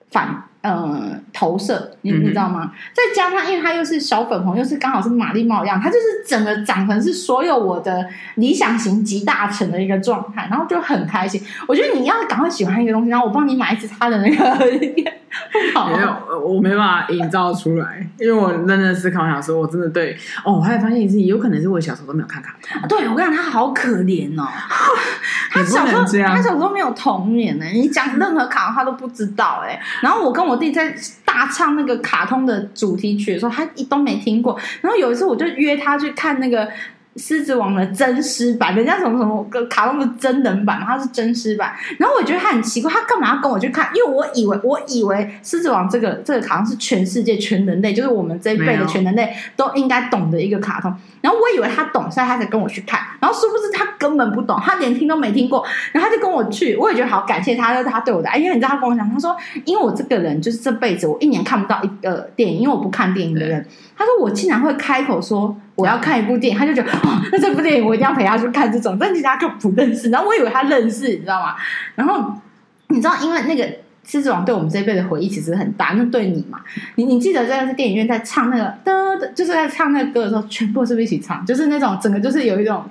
反呃投射，你你知道吗？再加上因为它又是小粉红，又是刚好是玛丽帽一样，它就是整个长成是所有我的理想型集大成的一个状态，然后就很开心。我觉得你要赶快喜欢一个东西，然后我帮你买一支它的那个。没有，我没办法营造出来，因为我认真思考，想说，我真的对哦，我还发现一件事，有可能是我小时候都没有看卡通。对，我跟你讲，他好可怜哦，他小时候他小时候没有童年呢，你讲任何卡通他都不知道哎。然后我跟我弟在大唱那个卡通的主题曲的时候，他一都没听过。然后有一次我就约他去看那个。狮子王的真狮版，人家什么什么个卡通的真人版嘛，他是真狮版。然后我觉得他很奇怪，他干嘛要跟我去看？因为我以为我以为狮子王这个这个卡通是全世界全人类，就是我们这一辈的全人类都应该懂的一个卡通。然后我以为他懂，所以他才跟我去看。然后殊不知他根本不懂，他连听都没听过。然后他就跟我去，我也觉得好感谢他，就是他对我的爱。因为你知道他跟我讲，他说因为我这个人就是这辈子我一年看不到一个电影，因为我不看电影的人。他说我竟然会开口说。我要看一部电影，他就觉得哦，那这部电影我一定要陪他去看这种，但其实他根本不认识。然后我以为他认识，你知道吗？然后你知道，因为那个《狮子王》对我们这一辈的回忆其实很大。那对你嘛，你你记得在电影院在唱那个的，就是在唱那个歌的时候，全部是不是一起唱？就是那种整个就是有一种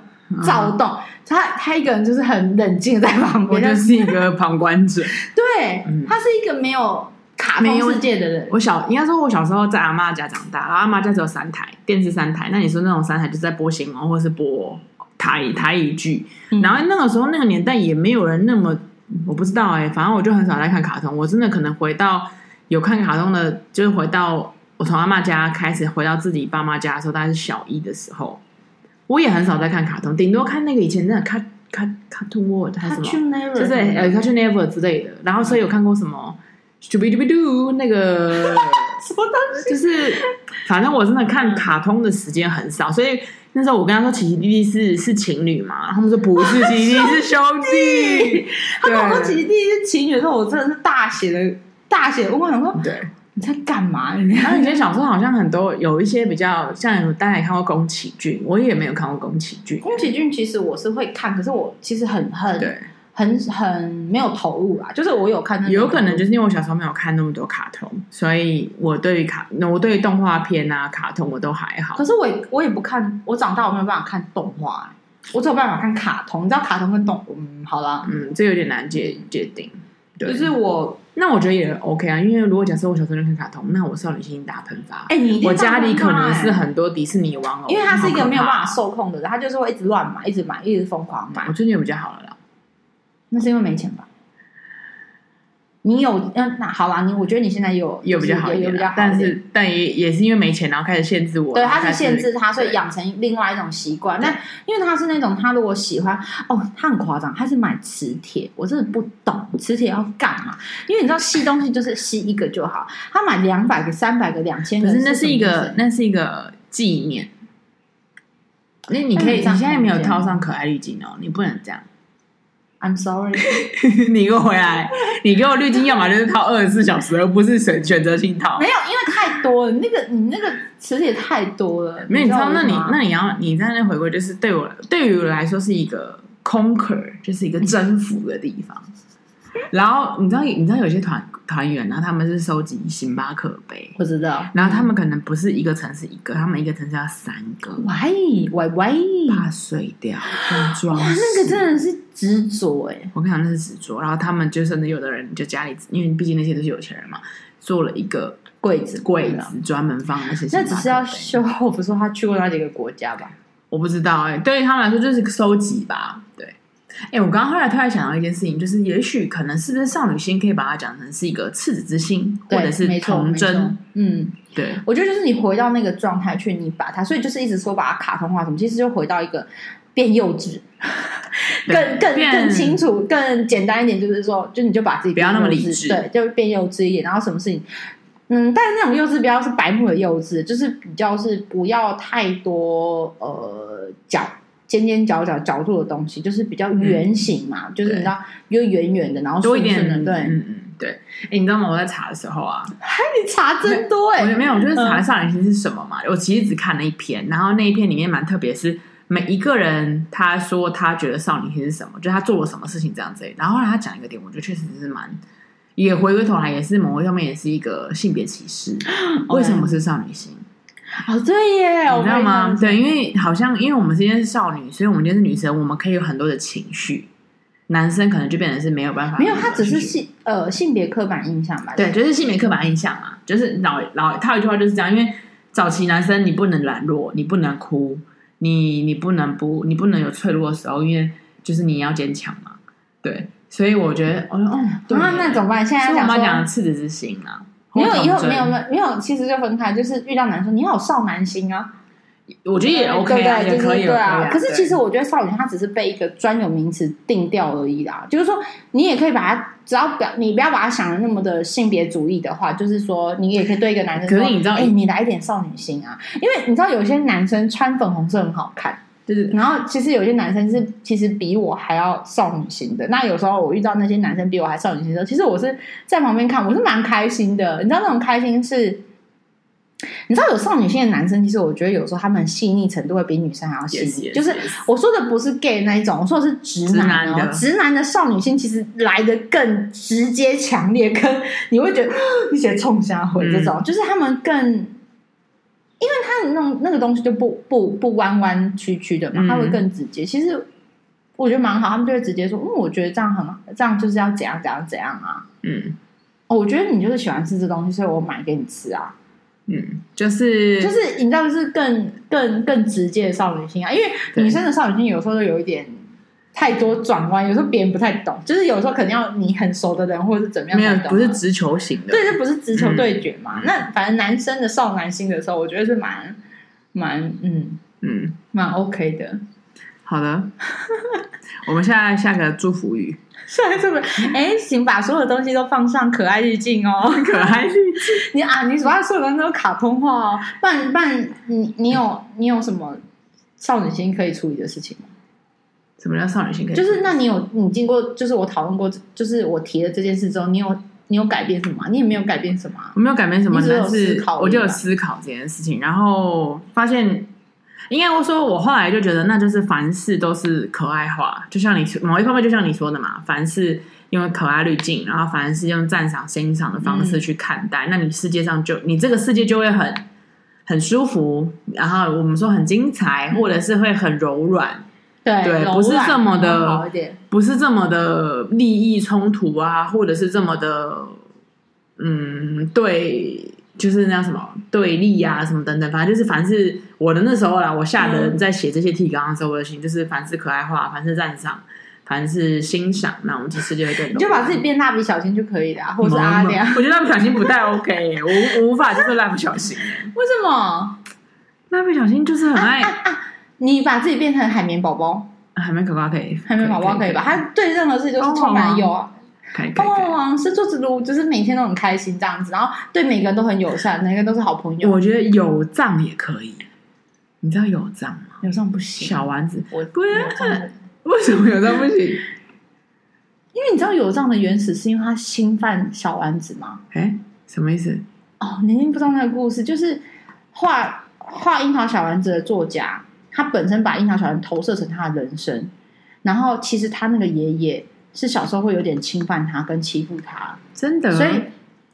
躁动，他他一个人就是很冷静在旁边，我就是一个旁观者。对，他是一个没有卡通世界的人。我小应该说，我小时候在阿妈家长大，然后阿妈家只有三台电视，三台。那你说那种三台就是在播新闻或是播台台语剧，然后那个时候那个年代也没有人那么，我不知道哎、欸，反正我就很少在看卡通。我真的可能回到有看卡通的，就是回到我从阿妈家开始回到自己爸妈家的时候，大概是小一的时候。我也很少在看卡通，顶多看那个以前那个卡卡卡通 World 还是什么，就是呃 Cartoon Network 之类的。然后所以有看过什么 Scooby-Doo 那个 什么东西，就是反正我真的看卡通的时间很少。所以那时候我跟他说奇奇弟弟是是情侣嘛，他们说不是，奇奇弟弟是兄弟。他跟我说奇奇弟弟是情侣的时候，我真的是大写的大写的，我想说对。你在干嘛？然后以前小时候好像很多有一些比较像大家也看过宫崎骏，我也没有看过宫崎骏。宫崎骏其实我是会看，可是我其实很恨对很很没有投入啦。就是我有看那，有可能就是因为我小时候没有看那么多卡通，所以我对于卡，我对于动画片啊、卡通我都还好。可是我我也不看，我长大我没有办法看动画，我只有办法看卡通。你知道卡通跟动，嗯，好啦，嗯，这有点难界界定。对就是我。那我觉得也 OK 啊，因为如果假设我小时候就看卡通，那我少女心大喷发。哎、欸，你我家里可能是很多迪士尼玩偶，因为他是一个没有办法受控的人，他就是会一直乱买，一直买，一直疯狂买。我最近有比较好了啦，那是因为没钱吧？你有嗯，那好啦，你我觉得你现在有有比较好一点，有比较好，但是但也也是因为没钱，然后开始限制我。对，他是限制他，所以养成另外一种习惯。那因为他是那种，他如果喜欢哦，他很夸张，他是买磁铁，我真的不懂磁铁要干嘛？因为你知道吸东西就是吸一个就好，他买两百个、三百个、两千个，可是那是一个那是一个纪念。那你可以，你现在没有套上可爱滤镜哦，你不能这样。I'm sorry，你给我回来，你给我滤镜，要么就是套二十四小时，而不是选选择性套。没有，因为太多了，那个你那个词也太多了。没有，你知道，那你那你要你在那回归，就是对我对于我来说是一个 conquer，就是一个征服的地方。然后你知道，你知道有些团团员呢，他们是收集星巴克杯，不知道。然后他们可能不是一个城市一个，他们一个城市要三个，喂喂喂，怕碎掉，装。哇，那个真的是执着哎！我跟你讲，那是执着。然后他们就甚至有的人就家里，因为毕竟那些都是有钱人嘛，做了一个柜子，柜子专门放那些。那只是要秀后，不说他去过那几个国家吧？我不知道哎，对于他们来说就是个收集吧，对。哎，我刚刚后来突然想到一件事情，就是也许可能是不是少女心可以把它讲成是一个赤子之心，或者是童真？嗯，对，我觉得就是你回到那个状态去，你把它，所以就是一直说把它卡通化什么，其实就回到一个变幼稚，更更更清楚、更简单一点，就是说，就你就把自己不要那么理智，对，就变幼稚一点，然后什么事情，嗯，但是那种幼稚不要是白目的幼稚，就是比较是不要太多呃讲。尖尖角角角度的东西，就是比较圆形嘛，嗯、就是你知道，又圆圆的，然后多一点的，对，嗯嗯，对。哎，你知道吗？我在查的时候啊，你查真多哎、欸，没有，我就是查少女心是什么嘛。嗯、我其实只看了一篇，然后那一篇里面蛮特别，是每一个人他说他觉得少女心是什么，就他做了什么事情这样子。然后后来他讲一个点，我觉得确实是蛮，也回过头来也是某个方面也是一个性别歧视。为什么是少女心？哦，对耶，你知道吗？对，因为好像因为我们今天是少女，所以我们今天是女生，我们可以有很多的情绪。男生可能就变成是没有办法，没有，他只是性呃性别刻板印象吧？对，就是性别刻板印象啊，就是老老他有一句话就是这样，因为早期男生你不能软弱，你不能哭，你你不能不你不能有脆弱的时候，因为就是你要坚强嘛。对，所以我觉得，我说哦，那那怎么办？现在我们要讲赤子之心啊。没有以后没有没有没有，其实就分开，就是遇到男生，你要有少男心啊。我觉得也 OK 啊，也可以，对啊。可是其实我觉得少女她只是被一个专有名词定调而已啦。就是说，你也可以把它，只要表你不要把它想的那么的性别主义的话，就是说，你也可以对一个男生说，可是你知道，哎，你来一点少女心啊。因为你知道，有些男生穿粉红色很好看。就是，然后其实有些男生是其实比我还要少女心的。那有时候我遇到那些男生比我还少女心的时候，其实我是在旁边看，我是蛮开心的。你知道那种开心是，你知道有少女心的男生，其实我觉得有时候他们细腻程度会比女生还要细腻。Yes, yes, 就是我说的不是 gay 那一种，我说的是直男哦。直男，的少女心其实来的更直接、强烈，跟你会觉得 一些冲下回这种，嗯、就是他们更。因为它那种那个东西就不不不弯弯曲曲的嘛，它会更直接。嗯、其实我觉得蛮好，他们就会直接说，嗯，我觉得这样很好，这样就是要怎样怎样怎样啊。嗯，哦，我觉得你就是喜欢吃这东西，所以我买给你吃啊。嗯，就是就是你知道，就是更更更直接的少女心啊，因为女生的少女心有时候都有一点太多转弯，有时候别人不太懂，就是有时候可能要你很熟的人或者是怎么样，没有不是直球型的，对，这不是直球对决嘛？嗯、那反正男生的少男心的时候，我觉得是蛮蛮嗯嗯蛮 OK 的。好的，我们现在下个祝福语。帅是不是？哎，请把所有东西都放上可爱滤镜哦，可爱滤镜。你啊，你把所有东西都卡通化哦。不然，不然，你你有你有什么少女心可以处理的事情吗？什么叫少女心可以？就是，那你有你经过，就是我讨论过，就是我提了这件事之后，你有你有改变什么？你也没有改变什么？我没有改变什么，但是我就有思考这件事情，然后发现。应该我说，我后来就觉得，那就是凡事都是可爱化，就像你某一方面，就像你说的嘛，凡事用可爱滤镜，然后凡事用赞赏、欣赏的方式去看待，嗯、那你世界上就你这个世界就会很很舒服，然后我们说很精彩，或者是会很柔软，对对，不是这么的，不是这么的利益冲突啊，或者是这么的，嗯，对。就是那什么对立啊，什么等等，反正就是凡是我的那时候啦，我下的人在写这些提纲的时候，我的心就是凡是可爱化，凡是赞赏，凡是欣赏，那我们这世界会更多。你就把自己变蜡笔小新就可以了，或者是阿亮。我觉得蜡笔小新不太 OK，我我无法接受蜡笔小新。为什么？蜡笔小新就是很爱、啊啊啊。你把自己变成海绵宝宝，海绵宝宝可以，海绵宝宝可以吧？他对任何事情都是充满有啊。帮帮忙，是做子路，就是每天都很开心这样子，然后对每个人都很友善，每个人都是好朋友。我觉得有账也可以，你知道有账吗？有账不行，小丸子，我不要。为什么有账不行？因为你知道有账的原始是因为他侵犯小丸子吗？哎，什么意思？哦，你一定不知道那个故事，就是画画樱桃小丸子的作家，他本身把樱桃小丸子投射成他的人生，然后其实他那个爷爷。是小时候会有点侵犯他跟欺负他，真的。所以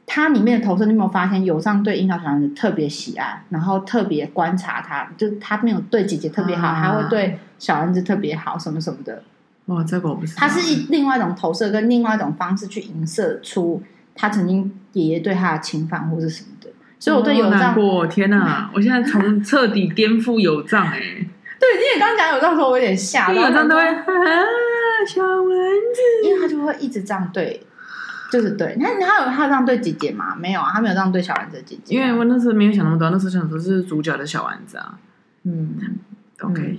他里面的投射，你有没有发现，友尚对樱桃小丸子特别喜爱，然后特别观察他，就他没有对姐姐特别好，他、啊、会对小丸子特别好，什么什么的。哇，这个我不是。他是以另外一种投射跟另外一种方式去影射出他曾经爷爷对他的侵犯或是什么的。所以我对有账过，天哪！我现在从彻底颠覆有账哎。对，你也刚刚讲有账的时候，我有点吓到。有账都会。小丸子，因为他就会一直这样对，就是对。那他有他这样对姐姐吗？没有啊，他没有这样对小丸子的姐姐。因为我那时候没有想那么多，那时候想说是主角的小丸子啊。嗯，OK，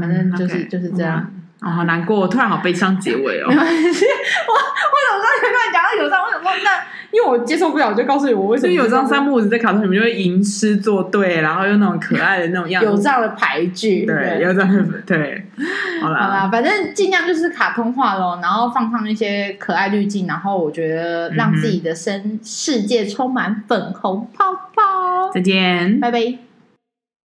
反正就是就是这样。哦，好难过，突然好悲伤结尾哦。没关系，我 我怎么突然讲到有账？我怎么那？因为我接受不了，我就告诉你我为什么。有张三木子在卡通里面就会吟诗作对，然后用那种可爱的那种样子。有这样的牌句，对，有这样的对。好啦，好啦，反正尽量就是卡通化咯，然后放上一些可爱滤镜，然后我觉得让自己的身世界充满粉红泡泡。再见，拜拜。